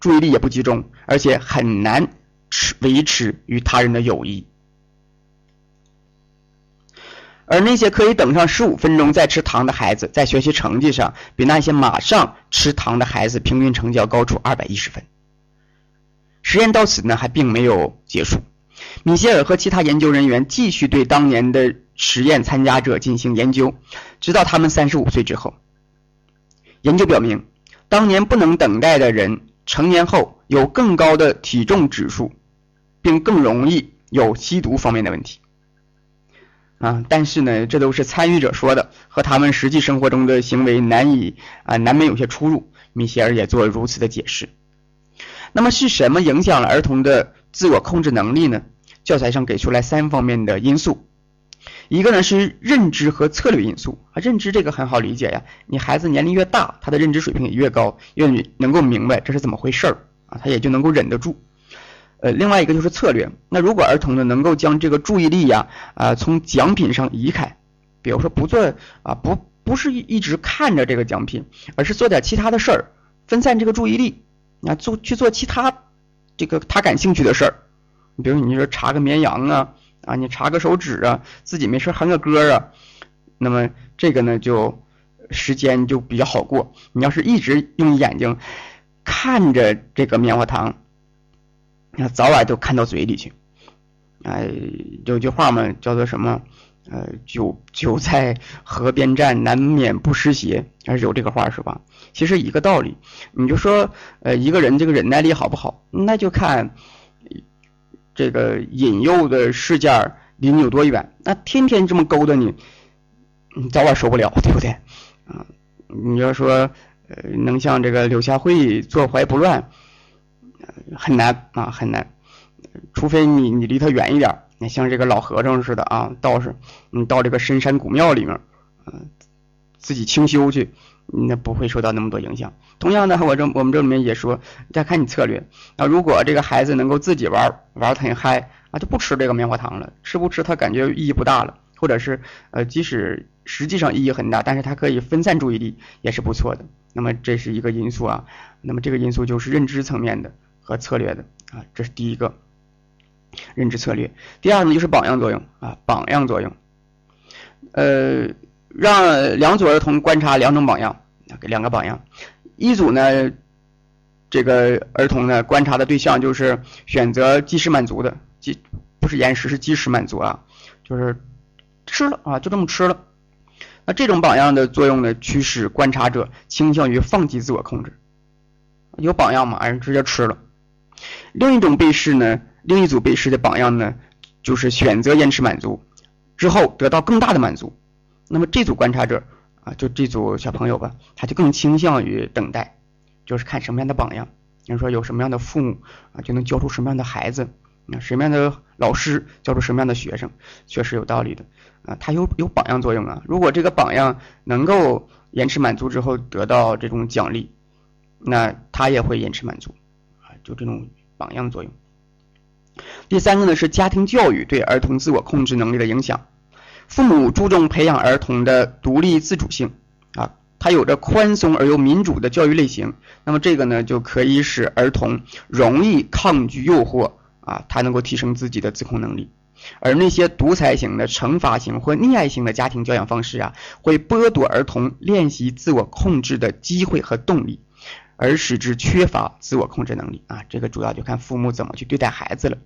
注意力也不集中，而且很难持维持与他人的友谊。而那些可以等上十五分钟再吃糖的孩子，在学习成绩上比那些马上吃糖的孩子平均成绩要高出二百一十分。实验到此呢，还并没有结束。米歇尔和其他研究人员继续对当年的实验参加者进行研究，直到他们三十五岁之后。研究表明，当年不能等待的人成年后有更高的体重指数，并更容易有吸毒方面的问题。啊，但是呢，这都是参与者说的，和他们实际生活中的行为难以啊，难免有些出入。米歇尔也做如此的解释。那么是什么影响了儿童的自我控制能力呢？教材上给出来三方面的因素，一个呢是认知和策略因素啊，认知这个很好理解呀，你孩子年龄越大，他的认知水平也越高，越能够明白这是怎么回事儿啊，他也就能够忍得住。呃，另外一个就是策略，那如果儿童呢能够将这个注意力呀啊从奖品上移开，比如说不做啊不不是一直看着这个奖品，而是做点其他的事儿，分散这个注意力，啊做去做其他这个他感兴趣的事儿，比如你说查个绵羊啊啊你查个手指啊，自己没事哼个歌啊，那么这个呢就时间就比较好过。你要是一直用眼睛看着这个棉花糖。那早晚都看到嘴里去，哎，有句话嘛，叫做什么？呃，酒酒在河边站，难免不湿鞋，还是有这个话是吧？其实一个道理，你就说，呃，一个人这个忍耐力好不好，那就看这个引诱的事件离你有多远。那天天这么勾搭你，你早晚受不了，对不对？啊，你要说，呃，能像这个柳下惠坐怀不乱。很难啊，很难，除非你你离他远一点，你像这个老和尚似的啊，道士，你到这个深山古庙里面，嗯，自己清修去，那不会受到那么多影响。同样的，我这我们这里面也说，再看你策略啊。如果这个孩子能够自己玩玩的很嗨啊，就不吃这个棉花糖了，吃不吃他感觉意义不大了，或者是呃，即使实际上意义很大，但是他可以分散注意力，也是不错的。那么这是一个因素啊，那么这个因素就是认知层面的。和策略的啊，这是第一个认知策略。第二呢，就是榜样作用啊，榜样作用。呃，让两组儿童观察两种榜样，给两个榜样。一组呢，这个儿童呢观察的对象就是选择即时满足的，即不是延时，是即时满足啊，就是吃了啊，就这么吃了。那这种榜样的作用呢，驱使观察者倾向于放弃自我控制。有榜样嘛，人直接吃了。另一种被试呢，另一组被试的榜样呢，就是选择延迟满足之后得到更大的满足。那么这组观察者啊，就这组小朋友吧，他就更倾向于等待，就是看什么样的榜样。比如说有什么样的父母啊，就能教出什么样的孩子，那什么样的老师教出什么样的学生，确实有道理的啊。他有有榜样作用啊。如果这个榜样能够延迟满足之后得到这种奖励，那他也会延迟满足，就这种。榜样作用。第三个呢是家庭教育对儿童自我控制能力的影响。父母注重培养儿童的独立自主性啊，他有着宽松而又民主的教育类型。那么这个呢就可以使儿童容易抗拒诱惑啊，他能够提升自己的自控能力。而那些独裁型的、惩罚型或溺爱型的家庭教养方式啊，会剥夺儿童练习自我控制的机会和动力。而使之缺乏自我控制能力啊，这个主要就看父母怎么去对待孩子了。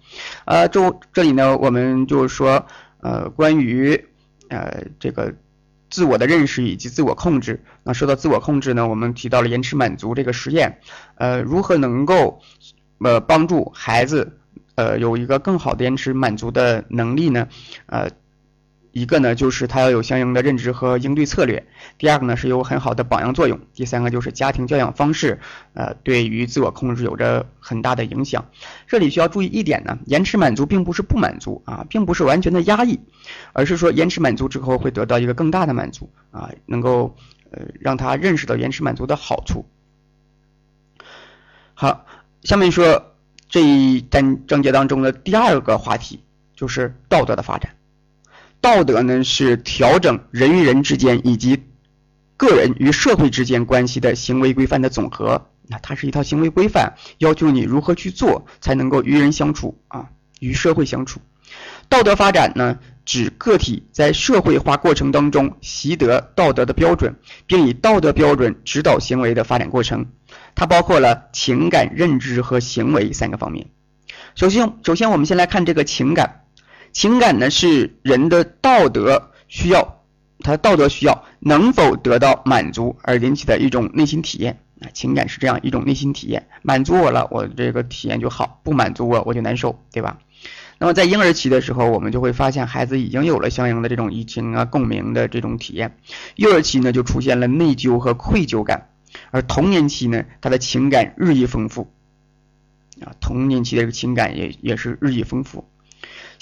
呃，就这里呢，我们就是说，呃，关于呃这个自我的认识以及自我控制。那说到自我控制呢，我们提到了延迟满足这个实验，呃，如何能够呃帮助孩子呃有一个更好的延迟满足的能力呢？呃。一个呢，就是他要有相应的认知和应对策略；第二个呢，是有很好的榜样作用；第三个就是家庭教养方式，呃，对于自我控制有着很大的影响。这里需要注意一点呢，延迟满足并不是不满足啊，并不是完全的压抑，而是说延迟满足之后会得到一个更大的满足啊，能够呃让他认识到延迟满足的好处。好，下面说这一章章节当中的第二个话题就是道德的发展。道德呢是调整人与人之间以及个人与社会之间关系的行为规范的总和。那它是一套行为规范，要求你如何去做才能够与人相处啊，与社会相处。道德发展呢，指个体在社会化过程当中习得道德的标准，并以道德标准指导行为的发展过程。它包括了情感、认知和行为三个方面。首先，首先我们先来看这个情感。情感呢是人的道德需要，他道德需要能否得到满足而引起的一种内心体验啊，情感是这样一种内心体验，满足我了，我这个体验就好；不满足我，我就难受，对吧？那么在婴儿期的时候，我们就会发现孩子已经有了相应的这种移情啊、共鸣的这种体验。幼儿期呢就出现了内疚和愧疚感，而童年期呢，他的情感日益丰富。啊，童年期的这个情感也也是日益丰富。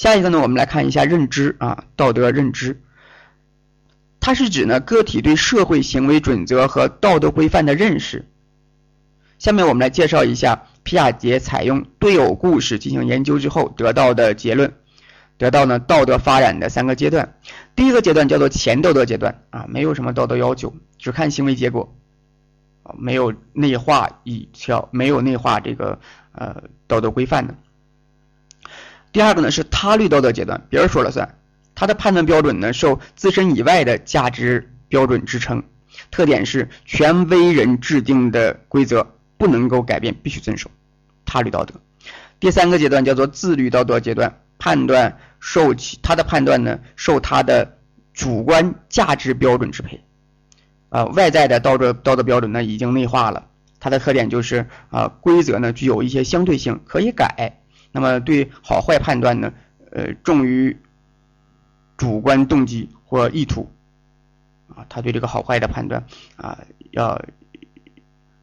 下一个呢，我们来看一下认知啊，道德认知，它是指呢个体对社会行为准则和道德规范的认识。下面我们来介绍一下皮亚杰采用对偶故事进行研究之后得到的结论，得到呢道德发展的三个阶段。第一个阶段叫做前道德阶段啊，没有什么道德要求，只看行为结果，啊，没有内化一条，没有内化这个呃道德规范的。第二个呢是他律道德阶段，别人说了算，他的判断标准呢受自身以外的价值标准支撑，特点是权威人制定的规则不能够改变，必须遵守，他律道德。第三个阶段叫做自律道德阶段，判断受其他的判断呢受他的主观价值标准支配，啊，外在的道德道德标准呢已经内化了，它的特点就是啊规则呢具有一些相对性，可以改。那么对好坏判断呢，呃，重于主观动机或意图，啊，他对这个好坏的判断啊，要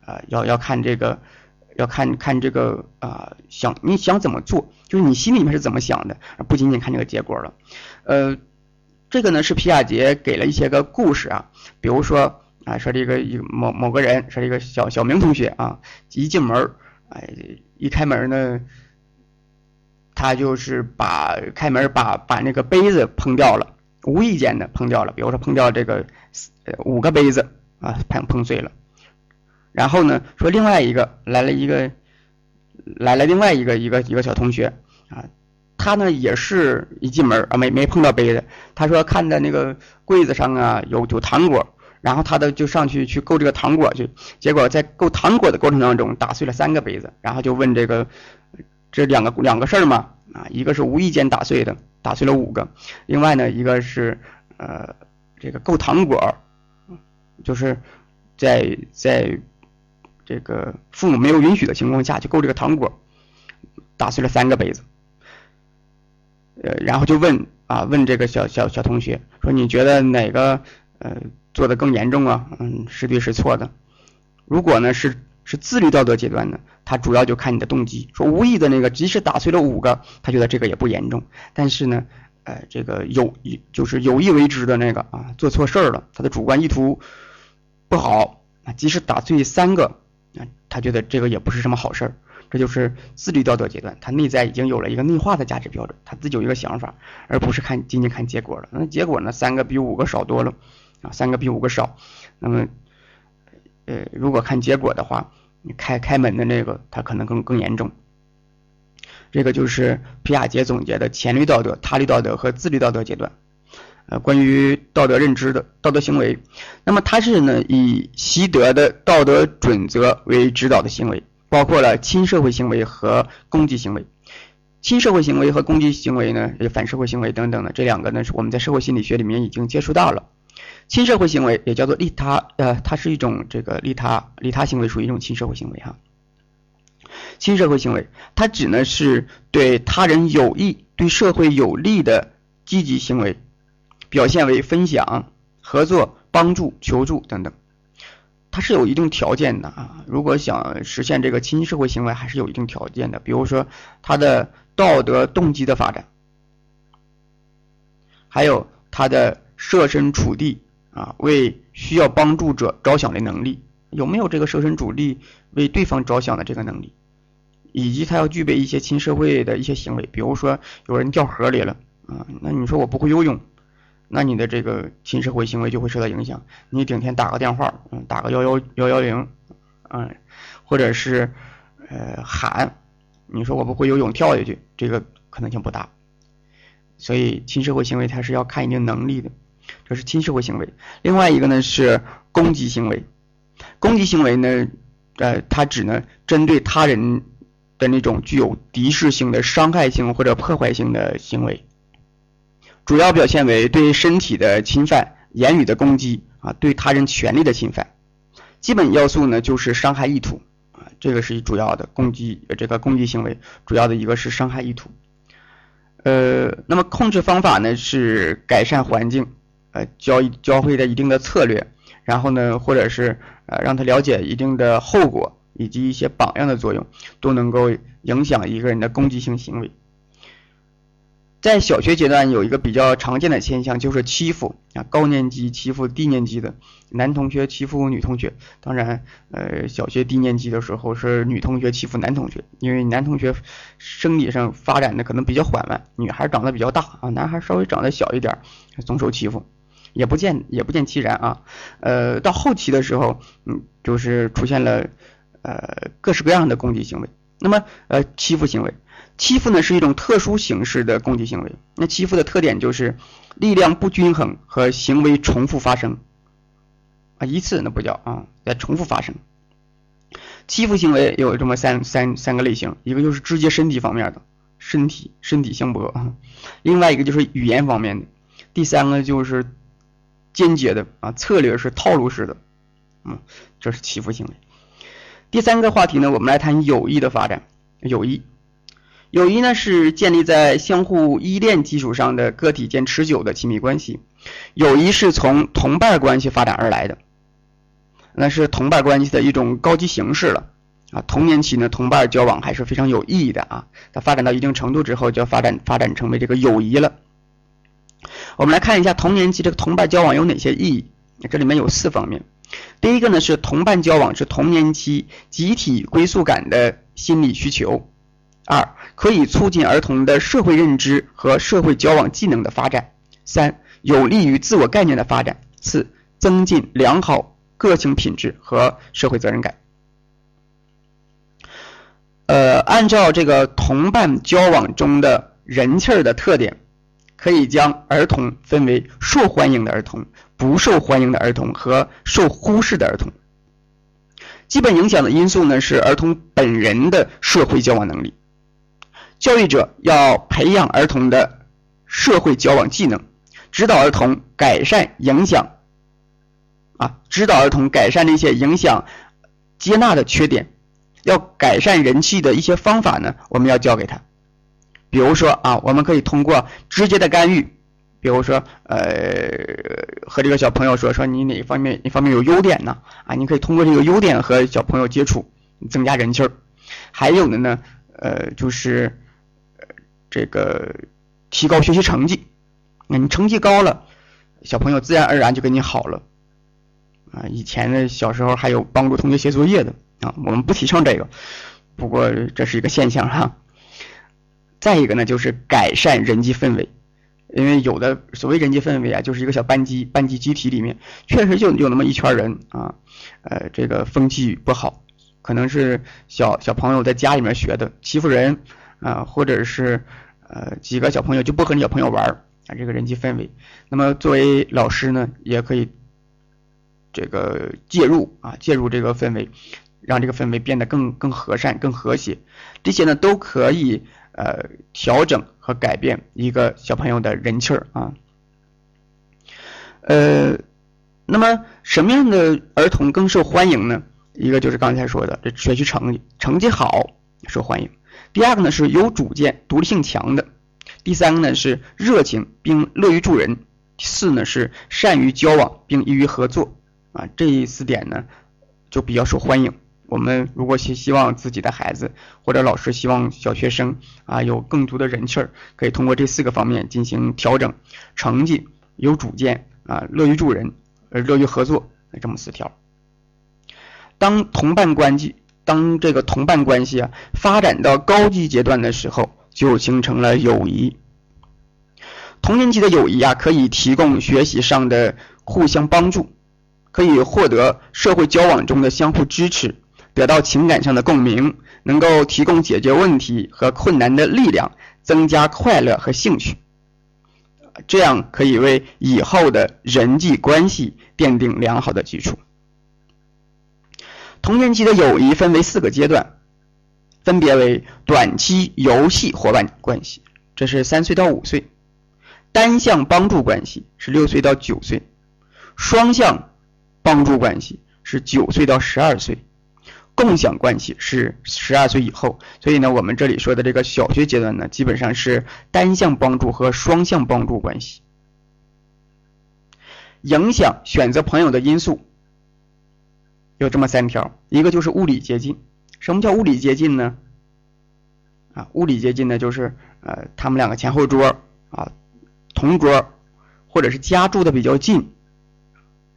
啊要要看这个，要看看这个啊，想你想怎么做，就是你心里面是怎么想的，不仅仅看这个结果了。呃，这个呢是皮亚杰给了一些个故事啊，比如说啊，说这个一某某个人，说这个小小明同学啊，一进门，哎，一开门呢。他就是把开门把把那个杯子碰掉了，无意间的碰掉了，比如说碰掉这个呃五个杯子啊碰碰碎了，然后呢说另外一个来了一个来了另外一个一个一个小同学啊，他呢也是一进门啊没没碰到杯子，他说看在那个柜子上啊有有糖果，然后他的就上去去够这个糖果去，结果在够糖果的过程当中打碎了三个杯子，然后就问这个。这两个两个事儿嘛，啊，一个是无意间打碎的，打碎了五个；另外呢，一个是呃，这个够糖果，就是在在这个父母没有允许的情况下，就够这个糖果，打碎了三个杯子。呃，然后就问啊，问这个小小小同学说：“你觉得哪个呃做的更严重啊？嗯，是对是错的？如果呢是。”是自律道德阶段呢，他主要就看你的动机。说无意的那个，即使打碎了五个，他觉得这个也不严重。但是呢，呃，这个有意就是有意为之的那个啊，做错事儿了，他的主观意图不好啊，即使打碎三个啊，他觉得这个也不是什么好事儿。这就是自律道德阶段，他内在已经有了一个内化的价值标准，他自己有一个想法，而不是看仅仅看结果了。那结果呢，三个比五个少多了啊，三个比五个少，那么。呃，如果看结果的话，你开开门的那个，他可能更更严重。这个就是皮亚杰总结的前律道德、他律道德和自律道德阶段。呃，关于道德认知的道德行为，那么它是呢以习得的道德准则为指导的行为，包括了亲社会行为和攻击行为。亲社会行为和攻击行为呢，反社会行为等等的这两个呢，是我们在社会心理学里面已经接触到了。亲社会行为也叫做利他，呃，它是一种这个利他，利他行为属于一种亲社会行为哈。亲社会行为，它指的是对他人有益、对社会有利的积极行为，表现为分享、合作、帮助、求助等等。它是有一定条件的啊，如果想实现这个亲社会行为，还是有一定条件的，比如说他的道德动机的发展，还有他的设身处地。啊，为需要帮助者着想的能力，有没有这个设身处地为对方着想的这个能力，以及他要具备一些亲社会的一些行为，比如说有人掉河里了啊，那你说我不会游泳，那你的这个亲社会行为就会受到影响。你顶天打个电话，嗯，打个幺幺幺幺零，嗯，或者是呃喊，你说我不会游泳跳下去，这个可能性不大。所以亲社会行为它是要看一定能力的。这是亲社会行为，另外一个呢是攻击行为。攻击行为呢，呃，它指呢针对他人的那种具有敌视性的伤害性或者破坏性的行为，主要表现为对身体的侵犯、言语的攻击啊，对他人权利的侵犯。基本要素呢就是伤害意图啊，这个是主要的攻击，这个攻击行为主要的一个是伤害意图。呃，那么控制方法呢是改善环境。呃，教教会的一定的策略，然后呢，或者是呃让他了解一定的后果，以及一些榜样的作用，都能够影响一个人的攻击性行为。在小学阶段有一个比较常见的现象，就是欺负啊，高年级欺负低年级的男同学欺负女同学。当然，呃，小学低年级的时候是女同学欺负男同学，因为男同学生理上发展的可能比较缓慢，女孩长得比较大啊，男孩稍微长得小一点，总受欺负，也不见也不见其然啊。呃，到后期的时候，嗯，就是出现了呃各式各样的攻击行为，那么呃欺负行为。欺负呢是一种特殊形式的攻击行为。那欺负的特点就是力量不均衡和行为重复发生啊，一次那不叫啊，在重复发生。欺负行为有这么三三三个类型，一个就是直接身体方面的，身体身体相搏啊；另外一个就是语言方面的；第三个就是间接的啊，策略是套路式的，嗯，这是欺负行为。第三个话题呢，我们来谈友谊的发展，友谊。友谊呢是建立在相互依恋基础上的个体间持久的亲密关系。友谊是从同伴关系发展而来的，那是同伴关系的一种高级形式了啊。童年期呢，同伴交往还是非常有意义的啊。它发展到一定程度之后，就要发展发展成为这个友谊了。我们来看一下童年期这个同伴交往有哪些意义？这里面有四方面。第一个呢是同伴交往是童年期集体归属感的心理需求。二可以促进儿童的社会认知和社会交往技能的发展。三有利于自我概念的发展。四增进良好个性品质和社会责任感。呃，按照这个同伴交往中的人气儿的特点，可以将儿童分为受欢迎的儿童、不受欢迎的儿童和受忽视的儿童。基本影响的因素呢是儿童本人的社会交往能力。教育者要培养儿童的社会交往技能，指导儿童改善影响啊，指导儿童改善那些影响接纳的缺点，要改善人气的一些方法呢，我们要教给他。比如说啊，我们可以通过直接的干预，比如说呃，和这个小朋友说说你哪方面哪方面有优点呢？啊，你可以通过这个优点和小朋友接触，增加人气儿。还有的呢，呃，就是。这个提高学习成绩，那你成绩高了，小朋友自然而然就跟你好了啊。以前的小时候还有帮助同学写作业的啊，我们不提倡这个，不过这是一个现象哈。再一个呢，就是改善人际氛围，因为有的所谓人际氛围啊，就是一个小班级班级集体里面，确实就有那么一圈人啊，呃，这个风气不好，可能是小小朋友在家里面学的，欺负人。啊，或者是呃几个小朋友就不和你小朋友玩啊，这个人际氛围。那么作为老师呢，也可以这个介入啊，介入这个氛围，让这个氛围变得更更和善、更和谐。这些呢都可以呃调整和改变一个小朋友的人气儿啊。呃，那么什么样的儿童更受欢迎呢？一个就是刚才说的，这学习成绩成绩好受欢迎。第二个呢是有主见、独立性强的；第三个呢是热情并乐于助人；第四呢是善于交往并易于合作。啊，这四点呢就比较受欢迎。我们如果希希望自己的孩子或者老师希望小学生啊有更足的人气儿，可以通过这四个方面进行调整：成绩、有主见、啊乐于助人、呃乐于合作，这么四条。当同伴关系。当这个同伴关系啊发展到高级阶段的时候，就形成了友谊。童年期的友谊啊，可以提供学习上的互相帮助，可以获得社会交往中的相互支持，得到情感上的共鸣，能够提供解决问题和困难的力量，增加快乐和兴趣。这样可以为以后的人际关系奠定良好的基础。童年期的友谊分为四个阶段，分别为短期游戏伙伴关系，这是三岁到五岁；单向帮助关系是六岁到九岁；双向帮助关系是九岁到十二岁；共享关系是十二岁以后。所以呢，我们这里说的这个小学阶段呢，基本上是单向帮助和双向帮助关系。影响选择朋友的因素。有这么三条，一个就是物理接近。什么叫物理接近呢？啊，物理接近呢，就是呃，他们两个前后桌啊，同桌，或者是家住的比较近，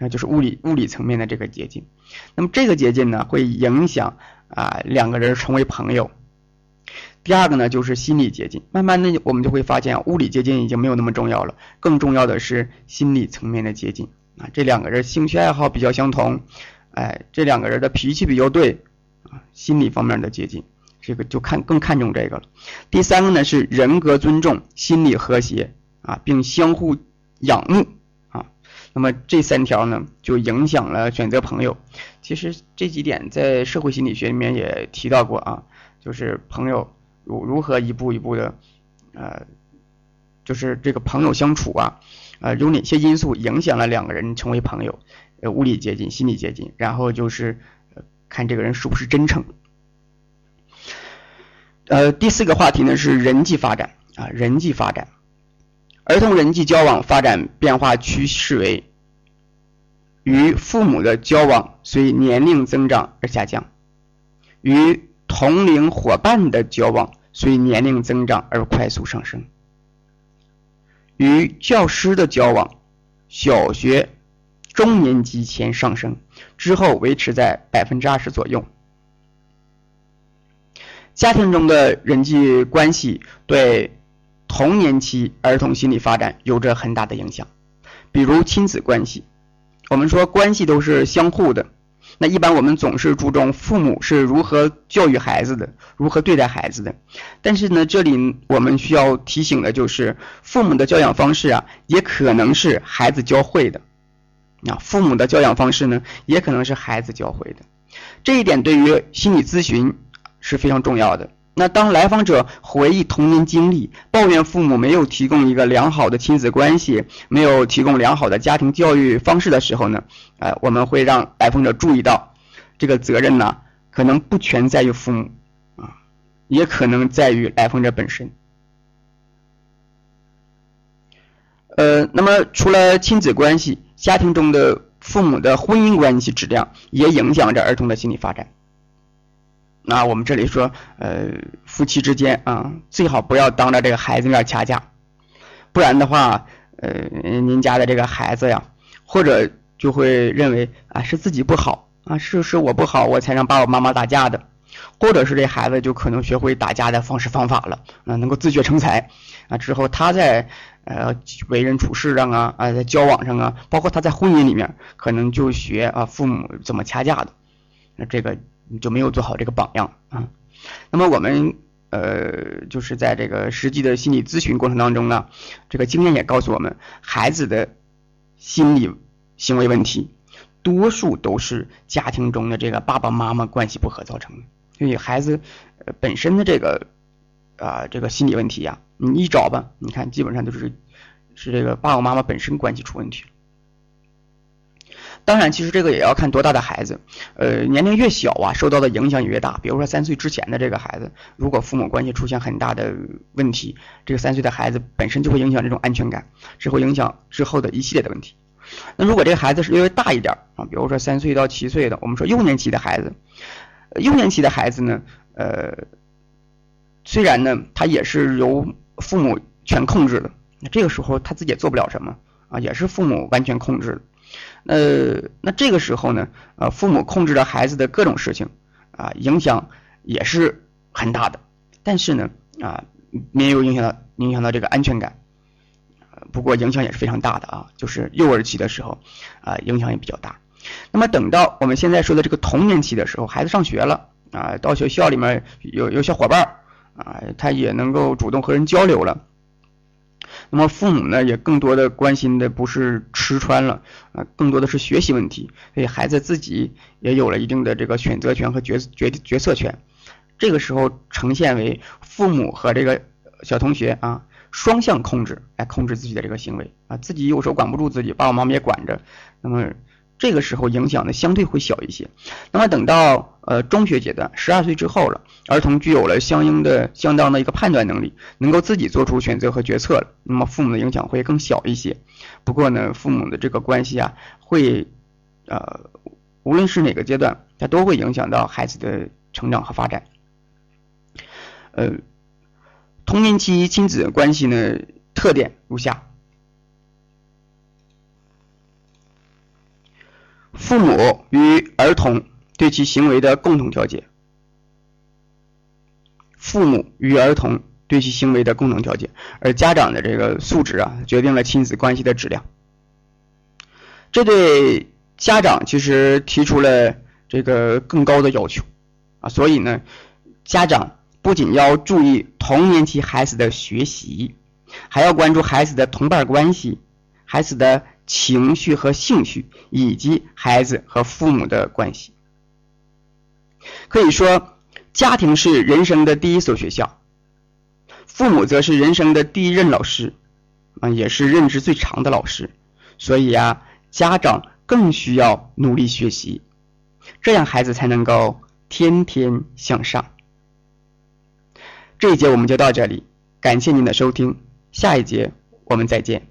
那就是物理物理层面的这个接近。那么这个接近呢，会影响啊两个人成为朋友。第二个呢，就是心理接近。慢慢的，我们就会发现，物理接近已经没有那么重要了，更重要的是心理层面的接近啊。这两个人兴趣爱好比较相同，哎，这两个人的脾气比较对啊，心理方面的接近。这个就看更看重这个了。第三个呢是人格尊重、心理和谐啊，并相互仰慕。那么这三条呢，就影响了选择朋友。其实这几点在社会心理学里面也提到过啊，就是朋友如如何一步一步的，呃，就是这个朋友相处啊，呃，有哪些因素影响了两个人成为朋友？呃，物理接近、心理接近，然后就是看这个人是不是真诚。呃，第四个话题呢是人际发展啊，人际发展，儿童人际交往发展变化趋势为与父母的交往随年龄增长而下降，与同龄伙伴的交往随年龄增长而快速上升，与教师的交往小学中年级前上升，之后维持在百分之二十左右。家庭中的人际关系对童年期儿童心理发展有着很大的影响，比如亲子关系。我们说关系都是相互的，那一般我们总是注重父母是如何教育孩子的，如何对待孩子的。但是呢，这里我们需要提醒的就是，父母的教养方式啊，也可能是孩子教会的。啊，父母的教养方式呢，也可能是孩子教会的。这一点对于心理咨询。是非常重要的。那当来访者回忆童年经历，抱怨父母没有提供一个良好的亲子关系，没有提供良好的家庭教育方式的时候呢，呃，我们会让来访者注意到，这个责任呢，可能不全在于父母，啊，也可能在于来访者本身。呃，那么除了亲子关系，家庭中的父母的婚姻关系质量也影响着儿童的心理发展。那我们这里说，呃，夫妻之间啊，最好不要当着这个孩子面掐架，不然的话，呃，您家的这个孩子呀，或者就会认为啊是自己不好啊，是是我不好，我才让爸爸妈妈打架的，或者是这孩子就可能学会打架的方式方法了啊，能够自学成才。啊，之后他在呃为人处事上啊啊，在交往上啊，包括他在婚姻里面，可能就学啊父母怎么掐架的，那这个。你就没有做好这个榜样啊。那么我们呃，就是在这个实际的心理咨询过程当中呢，这个经验也告诉我们，孩子的心理行为问题，多数都是家庭中的这个爸爸妈妈关系不和造成的。所以孩子本身的这个啊这个心理问题呀，你一找吧，你看基本上都是是这个爸爸妈妈本身关系出问题了。当然，其实这个也要看多大的孩子，呃，年龄越小啊，受到的影响也越大。比如说三岁之前的这个孩子，如果父母关系出现很大的问题，这个三岁的孩子本身就会影响这种安全感，是会影响之后的一系列的问题。那如果这个孩子是略微大一点啊，比如说三岁到七岁的，我们说幼年期的孩子，幼年期的孩子呢，呃，虽然呢他也是由父母全控制的，那这个时候他自己也做不了什么啊，也是父母完全控制的。呃，那这个时候呢，呃，父母控制着孩子的各种事情，啊，影响也是很大的，但是呢，啊，没有影响到影响到这个安全感，不过影响也是非常大的啊，就是幼儿期的时候，啊，影响也比较大。那么等到我们现在说的这个童年期的时候，孩子上学了，啊，到学校里面有有小伙伴啊，他也能够主动和人交流了。那么父母呢，也更多的关心的不是吃穿了啊，更多的是学习问题，所以孩子自己也有了一定的这个选择权和决决决策权。这个时候呈现为父母和这个小同学啊双向控制来控制自己的这个行为啊，自己有时候管不住自己，爸爸妈妈也管着，那么。这个时候影响呢相对会小一些，那么等到呃中学阶段，十二岁之后了，儿童具有了相应的相当的一个判断能力，能够自己做出选择和决策了，那么父母的影响会更小一些。不过呢，父母的这个关系啊，会呃无论是哪个阶段，它都会影响到孩子的成长和发展。呃，童年期亲子关系呢特点如下：父母与儿童对其行为的共同调节，父母与儿童对其行为的共同调节，而家长的这个素质啊，决定了亲子关系的质量。这对家长其实提出了这个更高的要求啊，所以呢，家长。不仅要注意童年期孩子的学习，还要关注孩子的同伴关系、孩子的情绪和兴趣，以及孩子和父母的关系。可以说，家庭是人生的第一所学校，父母则是人生的第一任老师，啊，也是任职最长的老师。所以啊，家长更需要努力学习，这样孩子才能够天天向上。这一节我们就到这里，感谢您的收听，下一节我们再见。